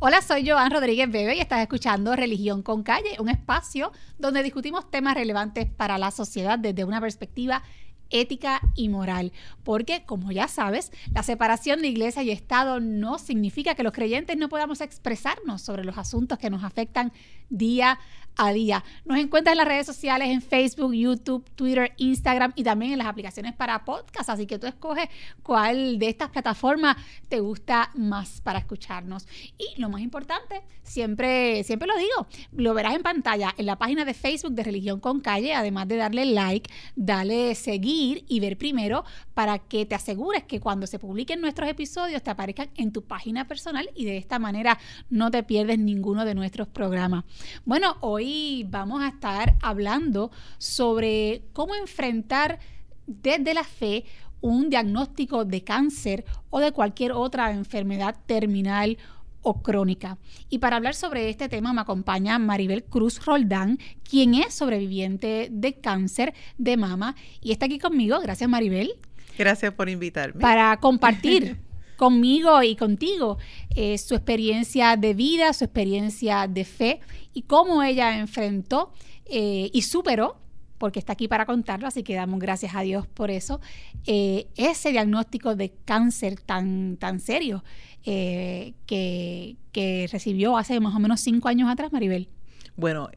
Hola, soy Joan Rodríguez Bebe y estás escuchando Religión con Calle, un espacio donde discutimos temas relevantes para la sociedad desde una perspectiva ética y moral. Porque, como ya sabes, la separación de iglesia y Estado no significa que los creyentes no podamos expresarnos sobre los asuntos que nos afectan día a día. Nos encuentras en las redes sociales, en Facebook, YouTube, Twitter, Instagram y también en las aplicaciones para podcast. Así que tú escoges cuál de estas plataformas te gusta más para escucharnos. Y lo más importante, siempre, siempre lo digo, lo verás en pantalla en la página de Facebook de Religión con Calle, además de darle like, dale seguir y ver primero para que te asegures que cuando se publiquen nuestros episodios te aparezcan en tu página personal y de esta manera no te pierdes ninguno de nuestros programas. Bueno, hoy vamos a estar hablando sobre cómo enfrentar desde la fe un diagnóstico de cáncer o de cualquier otra enfermedad terminal o crónica. Y para hablar sobre este tema me acompaña Maribel Cruz Roldán, quien es sobreviviente de cáncer de mama y está aquí conmigo. Gracias Maribel. Gracias por invitarme. Para compartir conmigo y contigo eh, su experiencia de vida, su experiencia de fe y cómo ella enfrentó eh, y superó porque está aquí para contarlo, así que damos gracias a Dios por eso, eh, ese diagnóstico de cáncer tan, tan serio que, que, recibió hace más o menos cinco años atrás, Maribel. Bueno,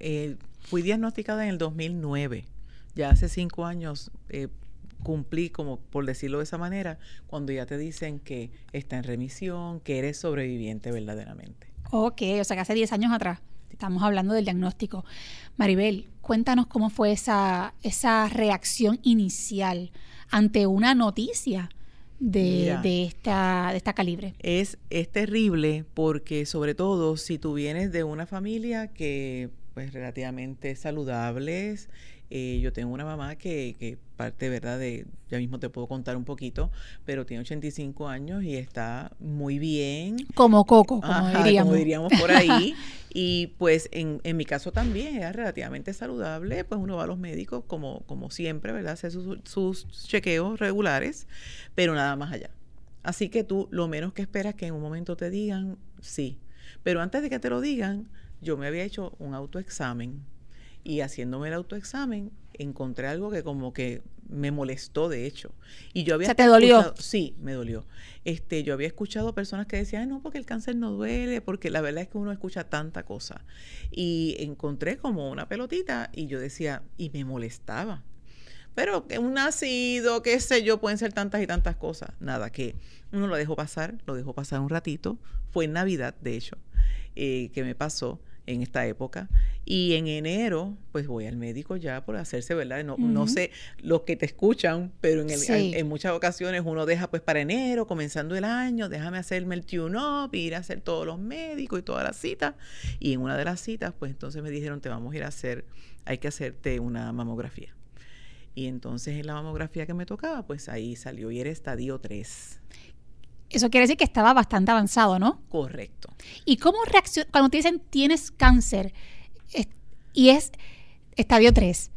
fui diagnosticada en el 2009, ya hace cinco años cumplí, como por decirlo de esa manera, cuando ya te dicen que está en remisión, que eres sobreviviente verdaderamente. Ok, o sea que hace 10 años atrás estamos hablando del diagnóstico. Maribel, cuéntanos cómo fue esa, esa reacción inicial ante una noticia. De, de, esta, de esta calibre. Es, es terrible porque sobre todo si tú vienes de una familia que pues relativamente saludables eh, yo tengo una mamá que, que parte, ¿verdad? De, ya mismo te puedo contar un poquito, pero tiene 85 años y está muy bien. Como Coco, como, diríamos. como diríamos por ahí. y pues en, en, mi caso también era relativamente saludable, pues uno va a los médicos como, como siempre, ¿verdad? Hace sus, sus chequeos regulares, pero nada más allá. Así que tú lo menos que esperas que en un momento te digan sí. Pero antes de que te lo digan, yo me había hecho un autoexamen y haciéndome el autoexamen encontré algo que como que me molestó de hecho. Y yo había ¿Se te dolió? Sí, me dolió. Este, yo había escuchado personas que decían, no, porque el cáncer no duele, porque la verdad es que uno escucha tanta cosa. Y encontré como una pelotita y yo decía, y me molestaba. Pero que un nacido, qué sé yo, pueden ser tantas y tantas cosas. Nada, que uno lo dejó pasar, lo dejó pasar un ratito. Fue en Navidad, de hecho, eh, que me pasó en esta época. Y en enero, pues voy al médico ya por hacerse, ¿verdad? No, no sé los que te escuchan, pero en, en, muchas ocasiones uno deja pues para enero, comenzando el año, déjame hacerme el tune-up, ir a hacer todos los médicos y todas las citas. Y en una de las citas, pues entonces me dijeron, te vamos a ir a hacer, hay que hacerte una mamografía. Y entonces en la mamografía que me tocaba, pues ahí salió y era estadio 3. Eso quiere decir que estaba bastante avanzado, ¿no? Correcto. ¿Y cómo reacciona cuando te dicen tienes cáncer y es estadio 3?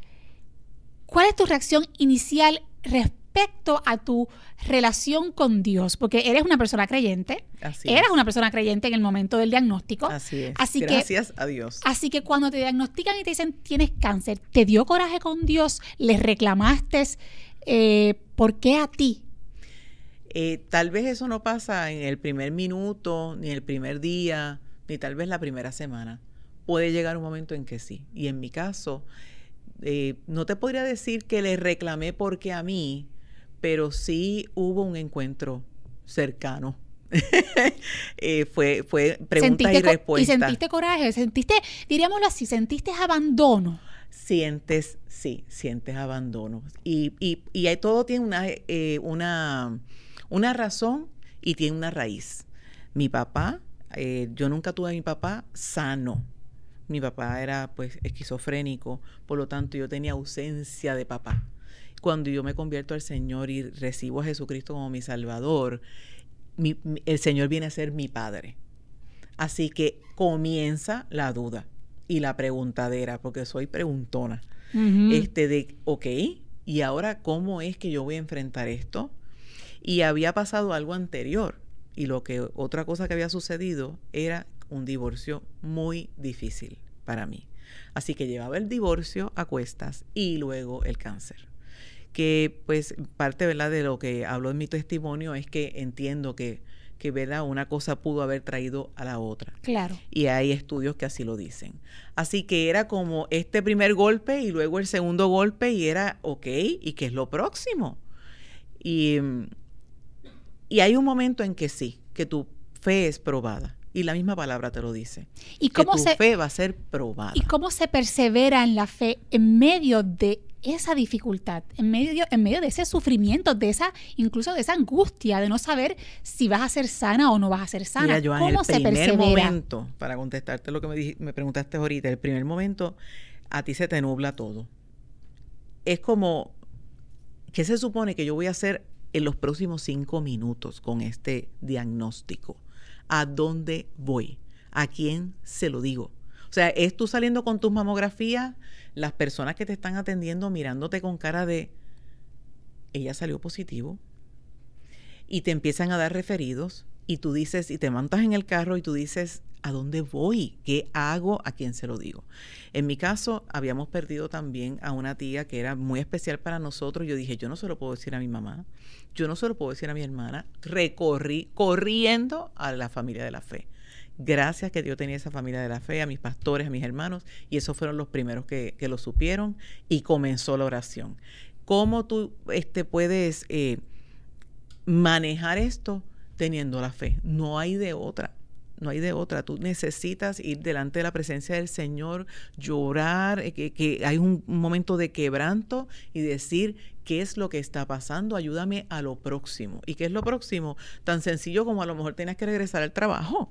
¿Cuál es tu reacción inicial respecto a tu relación con Dios? Porque eres una persona creyente. Así eras una persona creyente en el momento del diagnóstico. Así es. Así Gracias a Dios. Así que cuando te diagnostican y te dicen tienes cáncer, ¿te dio coraje con Dios? ¿Le reclamaste? Eh, ¿Por qué a ti? Eh, tal vez eso no pasa en el primer minuto, ni el primer día, ni tal vez la primera semana. Puede llegar un momento en que sí. Y en mi caso, eh, no te podría decir que le reclamé porque a mí, pero sí hubo un encuentro cercano. Eh, fue, fue preguntas y respuestas. ¿Y sentiste coraje? ¿Sentiste, diríamoslo así, sentiste abandono? Sientes, sí, sientes abandono. Y, y, y todo tiene una, una una razón y tiene una raíz. Mi papá, eh, yo nunca tuve a mi papá sano. Mi papá era pues esquizofrénico, por lo tanto yo tenía ausencia de papá. Cuando yo me convierto al Señor y recibo a Jesucristo como mi Salvador, el Señor viene a ser mi Padre. Así que comienza la duda y la preguntadera, porque soy preguntona. Este de, ok, ¿y ahora cómo es que yo voy a enfrentar esto? Y había pasado algo anterior. Y lo que otra cosa que había sucedido era un divorcio muy difícil para mí. Así que llevaba el divorcio a cuestas y luego el cáncer. Que pues parte ¿verdad? de lo que hablo en mi testimonio es que entiendo que, que ¿verdad? una cosa pudo haber traído a la otra. Claro. Y hay estudios que así lo dicen. Así que era como este primer golpe y luego el segundo golpe y era, ok, ¿y qué es lo próximo? Y, y hay un momento en que sí, que tu fe es probada. Y la misma palabra te lo dice. ¿Y cómo que tu se, fe va a ser probada. ¿Y cómo se persevera en la fe en medio de esa dificultad, en medio, en medio de ese sufrimiento, de esa, incluso de esa angustia de no saber si vas a ser sana o no vas a ser sana? Mira, Joan, ¿Cómo el se primer persevera? momento, para contestarte lo que me, dij- me preguntaste ahorita, el primer momento, a ti se te nubla todo. Es como, ¿qué se supone que yo voy a hacer en los próximos cinco minutos con este diagnóstico? ¿A dónde voy? ¿A quién se lo digo? O sea, es tú saliendo con tus mamografías, las personas que te están atendiendo mirándote con cara de, ella salió positivo, y te empiezan a dar referidos y tú dices, y te montas en el carro y tú dices, ¿a dónde voy? ¿Qué hago? ¿A quién se lo digo? En mi caso, habíamos perdido también a una tía que era muy especial para nosotros. Yo dije, yo no se lo puedo decir a mi mamá, yo no se lo puedo decir a mi hermana. Recorrí corriendo a la familia de la fe. Gracias que Dios tenía esa familia de la fe, a mis pastores, a mis hermanos, y esos fueron los primeros que, que lo supieron y comenzó la oración. ¿Cómo tú este, puedes eh, manejar esto teniendo la fe? No hay de otra. No hay de otra. Tú necesitas ir delante de la presencia del Señor, llorar, eh, que, que hay un, momento de quebranto y decir qué es lo que está pasando. Ayúdame a lo próximo. ¿Y qué es lo próximo? Tan sencillo como a lo mejor tienes que regresar al trabajo.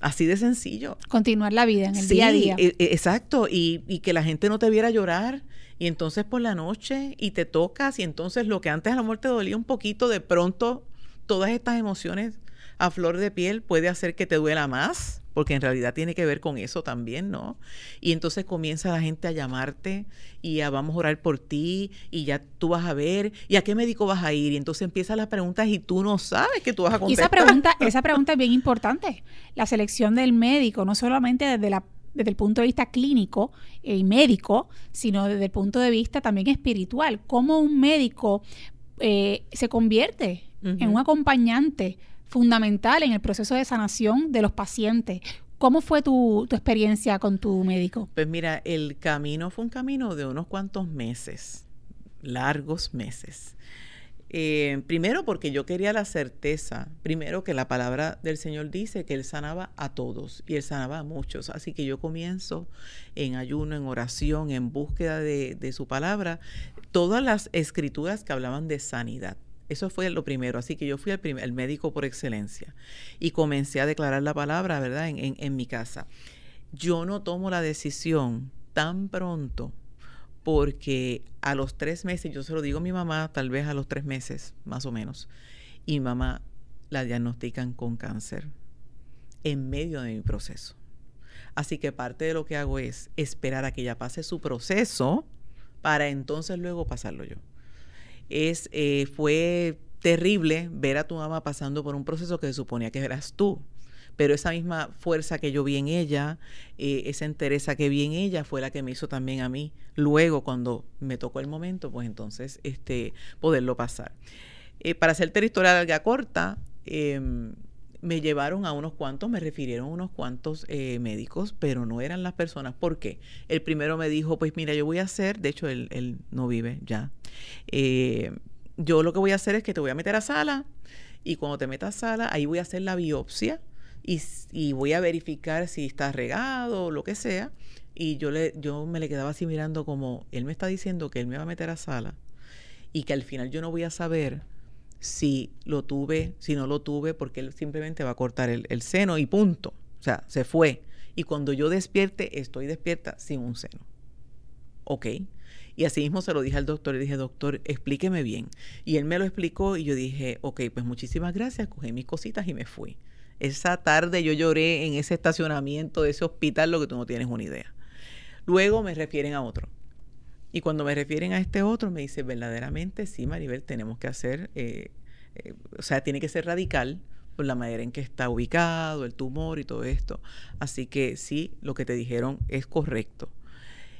Así de sencillo. Continuar la vida en el Sí, día a día. e- e- exacto. Y, y que la gente no te viera llorar. Y entonces por la noche y te tocas y entonces lo que antes a lo mejor te dolía un poquito, de pronto todas estas emociones a flor de piel puede hacer que te duela más, porque en realidad tiene que ver con eso también, ¿no? Y entonces comienza la gente a llamarte y a vamos a orar por ti y ya tú vas a ver y a qué médico vas a ir y entonces empiezan las preguntas y tú no sabes que tú vas a Y esa contestar. pregunta, esa pregunta es bien importante. La selección del médico, no solamente desde, la, desde el punto de vista clínico y médico, sino desde el punto de vista también espiritual. Cómo un médico eh, se convierte en un acompañante fundamental en el proceso de sanación de los pacientes. ¿Cómo fue tu, tu experiencia con tu médico? Pues mira, el camino fue un camino de unos cuantos meses, largos meses. Eh, primero porque yo quería la certeza, primero que la palabra del Señor dice que Él sanaba a todos y Él sanaba a muchos. Así que yo comienzo en ayuno, en oración, en búsqueda de, de su palabra, todas las escrituras que hablaban de sanidad. Eso fue lo primero. Así que yo fui el, primer, el médico por excelencia y comencé a declarar la palabra, ¿verdad?, en, en, en mi casa. Yo no tomo la decisión tan pronto porque a los tres meses, yo se lo digo a mi mamá, tal vez a los tres meses, más o menos, y mi mamá la diagnostican con cáncer en medio de mi proceso. Así que parte de lo que hago es esperar a que ella pase su proceso para entonces luego pasarlo yo. Es, eh, fue terrible ver a tu mamá pasando por un proceso que se suponía que eras tú pero esa misma fuerza que yo vi en ella, eh, esa entereza que vi en ella fue la que me hizo también a mí. Luego, cuando me tocó el momento, pues entonces este, poderlo pasar. Eh, para hacerte la historia corta, eh, me llevaron a unos cuantos, me refirieron a unos cuantos eh, médicos, pero no eran las personas. ¿Por qué? El primero me dijo, pues mira, yo voy a hacer, de hecho él, no vive ya, eh, yo lo que voy a hacer es que te voy a meter a sala y cuando te metas a sala, ahí voy a hacer la biopsia y, voy a verificar si está regado o lo que sea. Y yo, le, yo me le quedaba así mirando como, él me está diciendo que él me va a meter a sala y que al final yo no voy a saber si lo tuve, si no lo tuve, porque él simplemente va a cortar el, el seno y punto. O sea, se fue. Y cuando yo despierte, estoy despierta sin un seno. ¿Ok? Y así mismo se lo dije al doctor, le dije, doctor, explíqueme bien. Y él me lo explicó y yo dije, ok, pues muchísimas gracias, cogí mis cositas y me fui. Esa tarde yo lloré en ese estacionamiento de ese hospital, lo que tú no tienes una idea. Luego me refieren a otro. Y cuando me refieren a este otro, me dice, verdaderamente, sí, Maribel, tenemos que hacer, eh, eh, o sea, tiene que ser radical por la manera en que está ubicado, el tumor y todo esto. Así que sí, lo que te dijeron es correcto.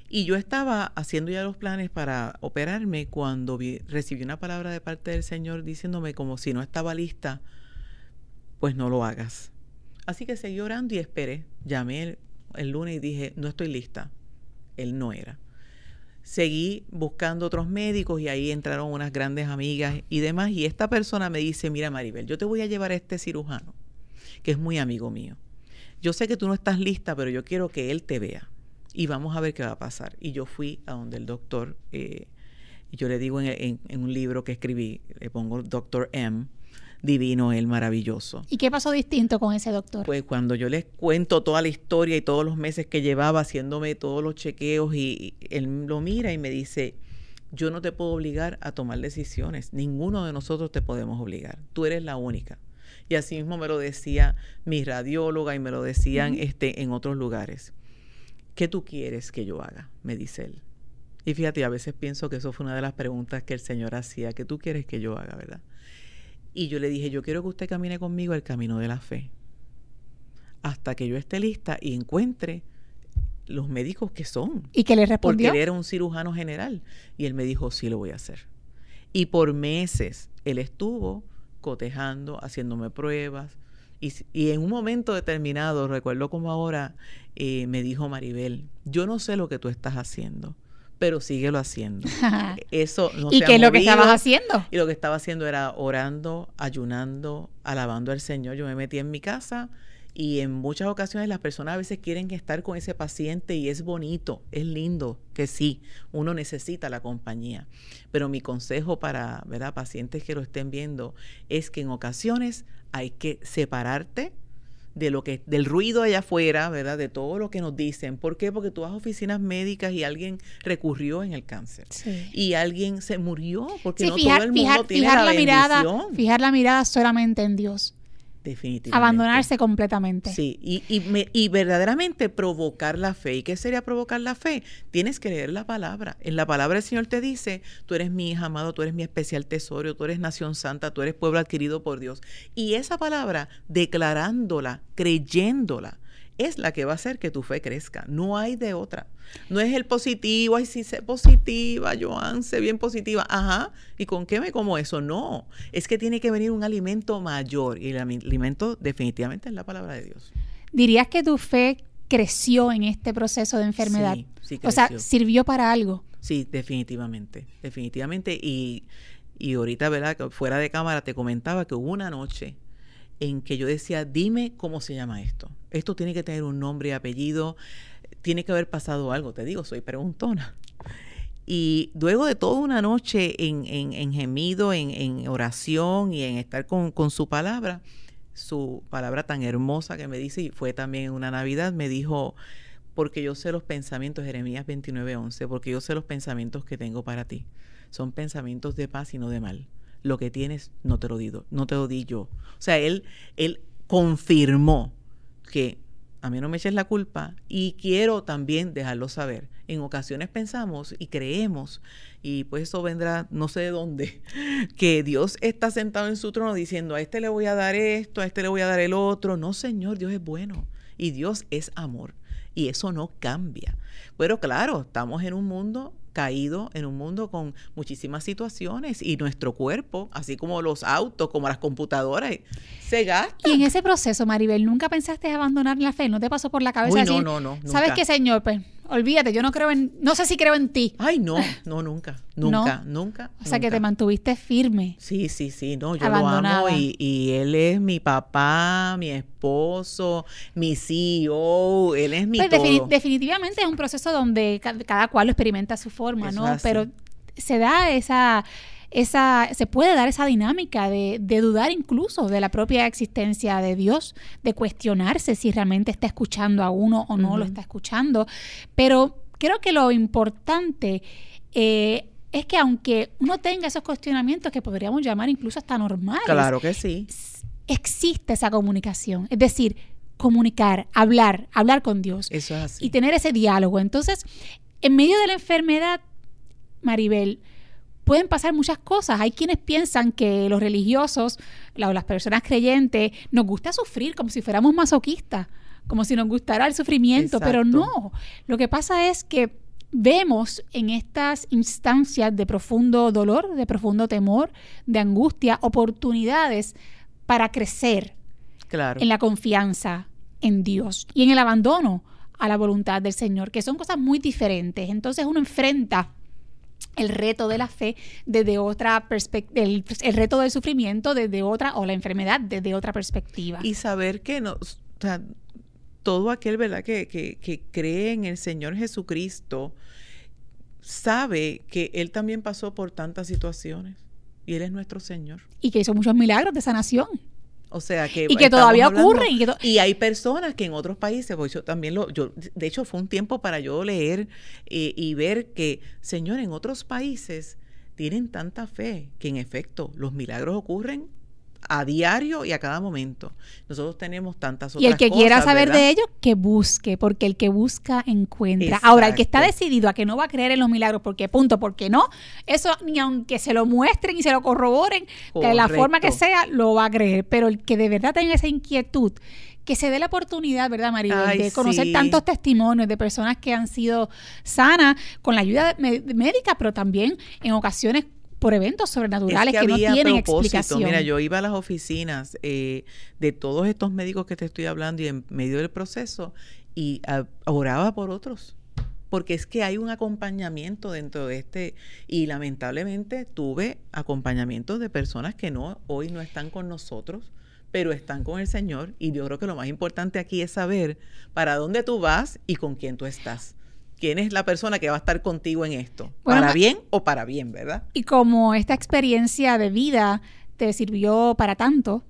Y yo estaba haciendo ya los planes para operarme cuando recibí una palabra de parte del Señor diciéndome como si no estaba lista, pues no lo hagas. Así que seguí orando y esperé. Llamé el, lunes y dije, no estoy lista. Él no era. Seguí buscando otros médicos y ahí entraron unas grandes amigas y demás. Y esta persona me dice, mira Maribel, yo te voy a llevar a este cirujano, que es muy amigo mío. Yo sé que tú no estás lista, pero yo quiero que él te vea y vamos a ver qué va a pasar. Y yo fui a donde el doctor, eh, yo le digo en, un libro que escribí, le pongo doctor M, divino, el maravilloso. ¿Y qué pasó distinto con ese doctor? Pues cuando yo les cuento toda la historia y todos los meses que llevaba haciéndome todos los chequeos y él lo mira y me dice, yo no te puedo obligar a tomar decisiones, ninguno de nosotros te podemos obligar, tú eres la única. Y así mismo me lo decía mi radióloga y me lo decían este, en otros lugares. ¿qué tú quieres que yo haga? Me dice él. Y fíjate, a veces pienso que eso fue una de las preguntas que el Señor hacía, ¿qué tú quieres que yo haga, verdad? Y yo le dije, yo quiero que usted camine conmigo el camino de la fe, hasta que yo esté lista y encuentre los médicos que son. ¿Y que le respondió? Porque él era un cirujano general. Y él me dijo, sí, lo voy a hacer. Y por meses él estuvo cotejando, haciéndome pruebas, y, en un momento determinado, recuerdo como ahora, eh, me dijo Maribel, yo no sé lo que tú estás haciendo, pero síguelo haciendo. Eso no ¿Y qué es lo que estabas haciendo? Y lo que estaba haciendo era orando, ayunando, alabando al Señor. Yo me metí en mi casa y en muchas ocasiones las personas a veces quieren estar con ese paciente y es bonito, es lindo, que sí, uno necesita la compañía. Pero mi consejo para ¿verdad? pacientes que lo estén viendo es que en ocasiones hay que separarte de lo que del ruido allá afuera, ¿verdad? De todo lo que nos dicen. ¿Por qué? Porque tú vas a oficinas médicas y alguien recurrió en el cáncer. Y alguien se murió porque no todo el mundo tiene la, mirada, fijar la mirada solamente en Dios. Definitivamente. Abandonarse completamente. Sí, y, y, verdaderamente provocar la fe. ¿Y qué sería provocar la fe? Tienes que leer la palabra. En la palabra el Señor te dice, tú eres mi hija amado, tú eres mi especial tesoro, tú eres nación santa, tú eres pueblo adquirido por Dios. Y esa palabra, declarándola, creyéndola, es la que va a hacer que tu fe crezca. No hay de otra. No es el positivo, ay, sí, sé positiva, Joan, sé bien positiva. Ajá, ¿y con qué me como eso? No, es que tiene que venir un alimento mayor y el alimento definitivamente es la palabra de Dios. ¿Dirías que tu fe creció en este proceso de enfermedad? Sí, sí creció. O sea, ¿sirvió para algo? Sí, definitivamente, definitivamente. Y, y ahorita, ¿verdad? Fuera de cámara te comentaba que hubo una noche en que yo decía, dime cómo se llama esto. Esto tiene que tener un nombre y apellido, tiene que haber pasado algo, te digo, soy preguntona. Y luego de toda una noche en, en, gemido, en, oración y en estar con, con, su palabra, su palabra tan hermosa que me dice, y fue también una Navidad, me dijo, porque yo sé los pensamientos, Jeremías 29:11, porque yo sé los pensamientos que tengo para ti. Son pensamientos de paz y no de mal lo que tienes no te lo di, no te lo di yo. O sea, él, él confirmó que a mí no me eches la culpa y quiero también dejarlo saber. En ocasiones pensamos y creemos, y pues eso vendrá no sé de dónde, que Dios está sentado en su trono diciendo, a este le voy a dar esto, a este le voy a dar el otro. No, Señor, Dios es bueno y Dios es amor y eso no cambia. Pero claro, estamos en un mundo caído en un mundo con muchísimas situaciones y nuestro cuerpo, así como los autos, como las computadoras, se gasta. Y en ese proceso, Maribel, ¿nunca pensaste abandonar la fe? ¿No te pasó por la cabeza no, no, no. ¿Sabes qué, señor? Pues olvídate, yo no creo en, no sé si creo en ti. Ay, no, no, nunca, nunca, nunca. O sea, que te mantuviste firme. Sí, sí, sí, no, yo lo amo y, y, él es mi papá, mi esposo, mi CEO, él es mi pues todo. definitivamente es un proceso donde cada, cual lo experimenta a su forma, ¿no? Pero se da esa esa, se puede dar esa dinámica de, de, dudar incluso de la propia existencia de Dios, de cuestionarse si realmente está escuchando a uno o no lo está escuchando. Pero creo que lo importante eh, es que aunque uno tenga esos cuestionamientos que podríamos llamar incluso hasta normales, claro que sí. Existe esa comunicación. Es decir, comunicar, hablar, hablar con Dios. Eso es así. Y tener ese diálogo. Entonces, en medio de la enfermedad, Maribel, pueden pasar muchas cosas. Hay quienes piensan que los religiosos, las personas creyentes, nos gusta sufrir como si fuéramos masoquistas, como si nos gustara el sufrimiento, pero no. Lo que pasa es que vemos en estas instancias de profundo dolor, de profundo temor, de angustia, oportunidades para crecer claro. en la confianza en Dios y en el abandono a la voluntad del Señor, que son cosas muy diferentes. Entonces uno enfrenta el reto de la fe desde otra perspectiva, el, reto del sufrimiento desde otra, o la enfermedad desde otra perspectiva. Y saber que no, todo aquel, ¿verdad?, que, que, que cree en el Señor Jesucristo, sabe que Él también pasó por tantas situaciones y Él es nuestro Señor. Y que hizo muchos milagros de sanación. O sea que y que todavía ocurre y, hay personas que en otros países, pues yo también lo, yo de hecho fue un tiempo para yo leer eh, y ver que, señor, en otros países tienen tanta fe que en efecto los milagros ocurren a diario y a cada momento. Nosotros tenemos tantas otras cosas. Y el que quiera saber de ello, que busque, porque el que busca encuentra. Ahora, el que está decidido a que no va a creer en los milagros, porque punto, porque no, eso ni aunque se lo muestren y se lo corroboren, de la forma que sea, lo va a creer. Pero el que de verdad tenga esa inquietud, que se dé la oportunidad, ¿verdad, Maribel? de conocer tantos testimonios de personas que han sido sanas con la ayuda médica, pero también en ocasiones por eventos sobrenaturales que, no tienen explicación. Mira, yo iba a las oficinas eh, de todos estos médicos que te estoy hablando y en medio del proceso y oraba por otros. Porque es que hay un acompañamiento dentro de este, y lamentablemente tuve acompañamientos de personas que no, hoy no están con nosotros, pero están con el Señor. Y yo creo que lo más importante aquí es saber para dónde tú vas y con quién tú estás quién es la persona que va a estar contigo en esto, para bien o para bien, ¿verdad? Y como esta experiencia de vida te sirvió para tanto,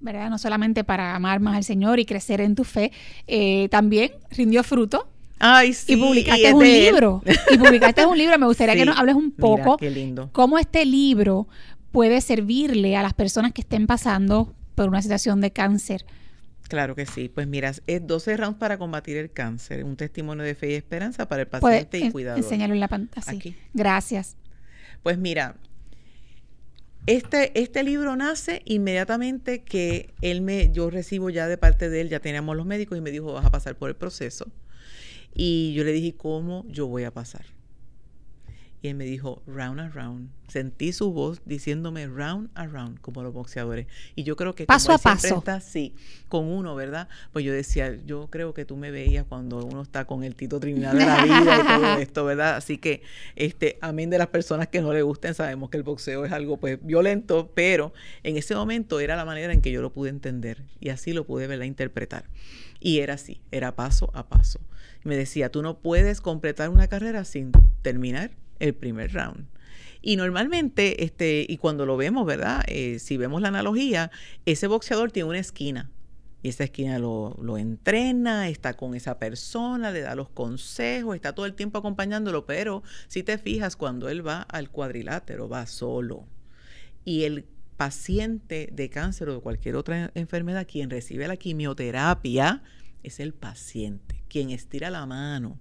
¿verdad? No solamente para amar más al Señor y crecer en tu fe, eh, también rindió fruto. Ay, sí, y publicaste un libro. Y publicaste un libro. Me gustaría que nos hables un poco qué lindo. cómo este libro puede servirle a las personas que estén pasando por una situación de cáncer Claro que sí. Pues mira, es 12 rounds para combatir el cáncer, un testimonio de fe y esperanza para el paciente y cuidador. Enséñalo en la pantalla. Aquí. Gracias. Pues mira, este, este libro nace inmediatamente que él me, yo recibo ya de parte de él, ya teníamos los médicos y me dijo, vas a pasar por el proceso. Y yo le dije, ¿cómo yo voy a pasar? Y él me dijo, round and round. Sentí su voz diciéndome round and round, como los boxeadores. Y yo creo que paso a paso. Está, sí, con uno, ¿verdad? Pues yo decía, yo creo que tú me veías cuando uno está con el Tito Trinidad de la vida y todo esto, ¿verdad? Así que, este, amén de las personas que no le gusten, sabemos que el boxeo es algo, pues, violento, pero en ese momento era la manera en que yo lo pude entender y así lo pude, ¿verdad? Interpretar. Y era así, era paso a paso. Me decía, tú no puedes completar una carrera sin terminar el primer round. Y normalmente, este, y cuando lo vemos, ¿verdad? Eh, si vemos la analogía, ese boxeador tiene una esquina. Y esa esquina lo, lo, entrena, está con esa persona, le da los consejos, está todo el tiempo acompañándolo, pero si te fijas, cuando él va al cuadrilátero, va solo. Y el paciente de cáncer o de cualquier otra enfermedad, quien recibe la quimioterapia, es el paciente, quien estira la mano,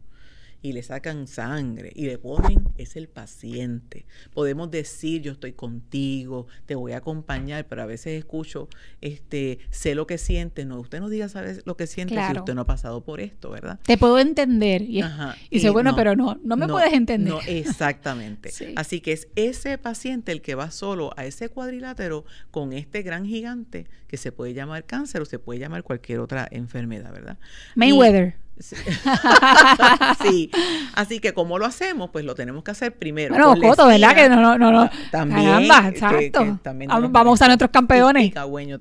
y le sacan sangre y le ponen, es el paciente. Podemos decir, yo estoy contigo, te voy a acompañar, pero a veces escucho, este, sé lo que sientes. No, usted no diga, sabes lo que siente si usted no ha pasado por esto, ¿verdad? Te puedo entender. Y, dice, bueno, pero no, no me puedes entender. No, exactamente. Así que es ese paciente el que va solo a ese cuadrilátero con este gran gigante que se puede llamar cáncer o se puede llamar cualquier otra enfermedad, ¿verdad? Mayweather. Sí. Así que, ¿cómo lo hacemos? Pues lo tenemos que hacer primero. Bueno, Coto, ¿verdad? Que no, no, no. También. exacto. vamos a nuestros campeones. Y también,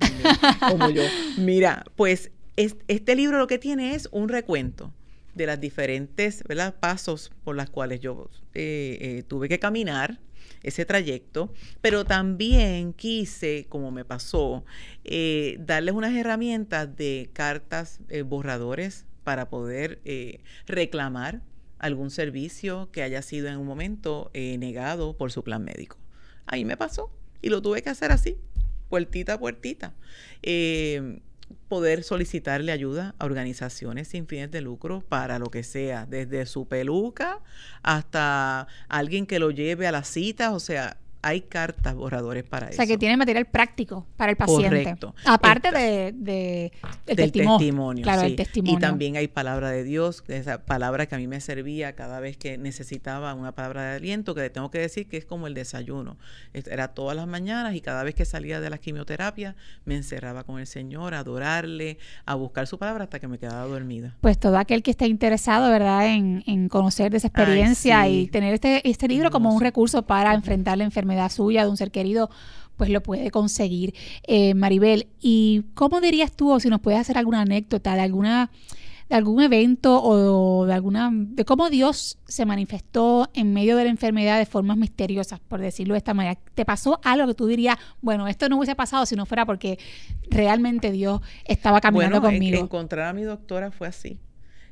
como yo. Mira, pues este libro lo que tiene es un recuento de las diferentes ¿verdad? pasos por las cuales yo eh, eh, tuve que caminar ese trayecto, pero también quise, como me pasó, eh, darles unas herramientas de cartas, borradores para poder eh, reclamar algún servicio que haya sido en un momento eh, negado por su plan médico. Ahí me pasó y lo tuve que hacer así, puertita a puertita. Eh, poder solicitarle ayuda a organizaciones sin fines de lucro para lo que sea, desde su peluca hasta alguien que lo lleve a las citas, o sea, hay cartas borradores para eso. O sea, que tiene material práctico para el paciente. Correcto. Aparte de, de del testimonio. claro, el testimonio. Y también hay palabra de Dios, esa palabra que a mí me servía cada vez que necesitaba una palabra de aliento, que le tengo que decir que es como el desayuno. Era todas las mañanas y cada vez que salía de la quimioterapia me encerraba con el Señor a adorarle, a buscar su palabra hasta que me quedaba dormida. Pues todo aquel que esté interesado, ¿verdad?, en, en conocer de esa experiencia y tener este, este libro como un recurso para enfrentar la enfermedad enfermedad suya, de un ser querido, pues lo puede conseguir. Eh, Maribel, ¿y cómo dirías tú, o si nos puedes hacer alguna anécdota de alguna de algún evento o de alguna de cómo Dios se manifestó en medio de la enfermedad de formas misteriosas, por decirlo de esta manera. ¿Te pasó algo que tú dirías, bueno, esto no hubiese pasado si no fuera porque realmente Dios estaba caminando bueno, conmigo? encontrar a mi doctora fue así.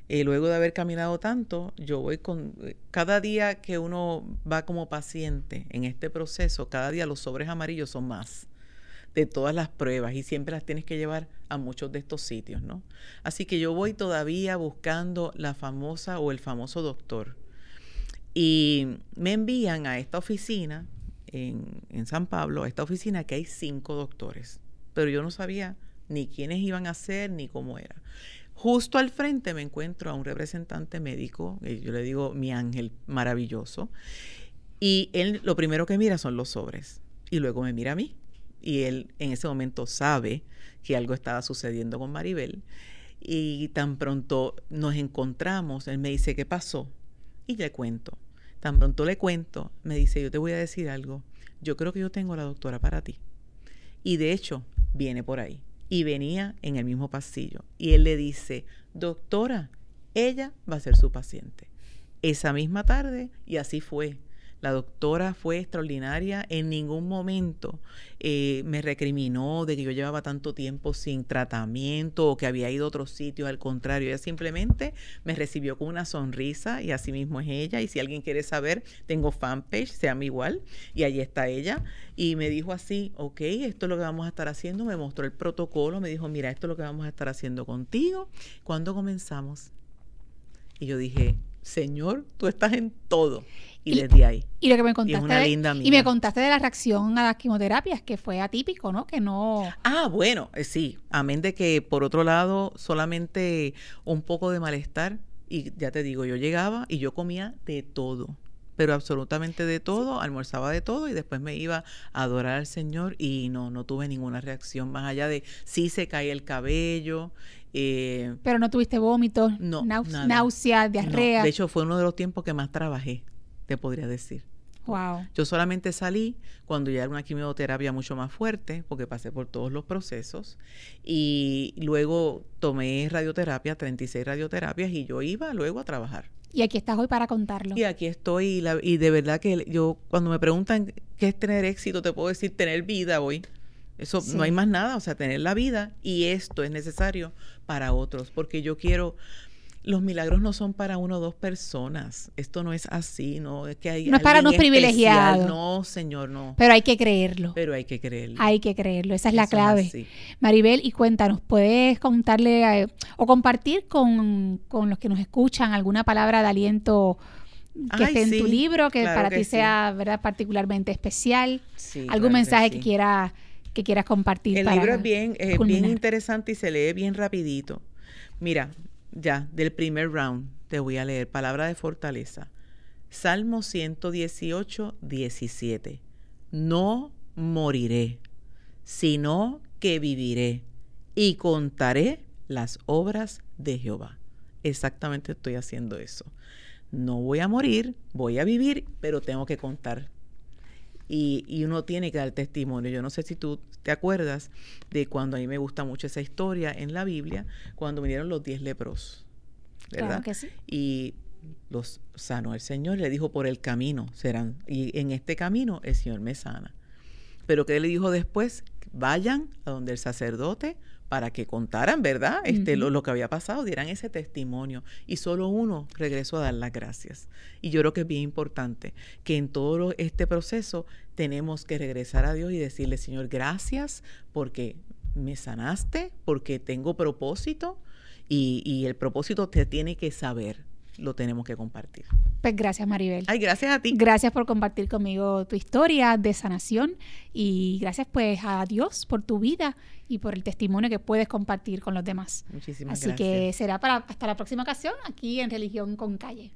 Y luego de haber caminado tanto, yo voy con, cada día que uno va como paciente en este proceso, cada día los sobres amarillos son más de todas las pruebas y siempre las tienes que llevar a muchos de estos sitios, ¿no? Así que yo voy todavía buscando la famosa o el famoso doctor. Y me envían a esta oficina en, en San Pablo, a esta oficina que hay cinco doctores, pero yo no sabía ni quiénes iban a ser ni cómo era. Justo al frente me encuentro a un representante médico, yo le digo mi ángel maravilloso, y él lo primero que mira son los sobres, y luego me mira a mí, y él en ese momento sabe que algo estaba sucediendo con Maribel, y tan pronto nos encontramos, él me dice, ¿qué pasó? Y le cuento. Tan pronto le cuento, me dice, yo te voy a decir algo, yo creo que yo tengo la doctora para ti. Y de hecho, viene por ahí y venía en el mismo pasillo. Y él le dice, doctora, ella va a ser su paciente. Esa misma tarde, y así fue. La doctora fue extraordinaria, en ningún momento eh, me recriminó de que yo llevaba tanto tiempo sin tratamiento o que había ido a otro sitio, al contrario, ella simplemente me recibió con una sonrisa y así mismo es ella. Y si alguien quiere saber, tengo fanpage, se llama igual, y allí está ella. Y me dijo así, ok, esto es lo que vamos a estar haciendo, me mostró el protocolo, me dijo, mira, esto es lo que vamos a estar haciendo contigo. ¿Cuándo comenzamos? Y yo dije, Señor, tú estás en todo. Y, desde ahí. Y lo que me contaste. Y, me contaste de la reacción a las quimioterapias, que fue atípico, ¿no? Que no. Ah, bueno, eh, sí. Amén de que, por otro lado, solamente un poco de malestar. Y ya te digo, yo llegaba y yo comía de todo pero absolutamente de todo, almorzaba de todo y después me iba a adorar al Señor y no, no tuve ninguna reacción más allá de sí se cae el cabello. Eh, pero no tuviste vómitos, no, náuseas, diarrea. de hecho, fue uno de los tiempos que más trabajé te podría decir. Wow. Yo solamente salí cuando ya era una quimioterapia mucho más fuerte, porque pasé por todos los procesos, y luego tomé radioterapia, 36 radioterapias, y yo iba luego a trabajar. Y aquí estás hoy para contarlo. Y aquí estoy, y, de verdad que yo, cuando me preguntan qué es tener éxito, te puedo decir tener vida hoy. Eso no hay más nada, o sea, tener la vida, y esto es necesario para otros, porque yo quiero los milagros no son para una o dos personas. Esto no es así, no es que hay No es para unos privilegiados. No, señor, no. Pero hay que creerlo. Pero hay que creerlo. Hay que creerlo, esa es la clave. Maribel, y cuéntanos, ¿puedes contarle eh, o compartir con, los que nos escuchan alguna palabra de aliento que esté en tu libro, que para ti sea verdad particularmente especial? ¿Algún mensaje que, quieras que quieras compartir? El libro es bien, bien interesante y se lee bien rapidito. Mira, ya, del primer round, te voy a leer palabra de fortaleza. Salmo 118, 17. No moriré, sino que viviré y contaré las obras de Jehová. Exactamente estoy haciendo eso. No voy a morir, voy a vivir, pero tengo que contar. Y, y, uno tiene que dar testimonio. Yo no sé si tú te acuerdas de cuando a mí me gusta mucho esa historia en la Biblia, cuando vinieron los diez lepros, ¿verdad? que sí. Y los sanó el Señor, le dijo, por el camino serán, y en este camino el Señor me sana. Pero ¿qué le dijo después? Vayan a donde el sacerdote para que contaran, ¿verdad? Este, lo, que había pasado, dieran ese testimonio. Y solo uno regresó a dar las gracias. Y yo creo que es bien importante que en todo este proceso tenemos que regresar a Dios y decirle, Señor, gracias porque me sanaste porque tengo propósito y, y el propósito te tiene que saber lo tenemos que compartir. Pues gracias, Maribel. Ay, gracias a ti. Gracias por compartir conmigo tu historia de sanación y gracias pues a Dios por tu vida y por el testimonio que puedes compartir con los demás. Muchísimas Así gracias. que será para hasta la próxima ocasión aquí en Religión con Calle.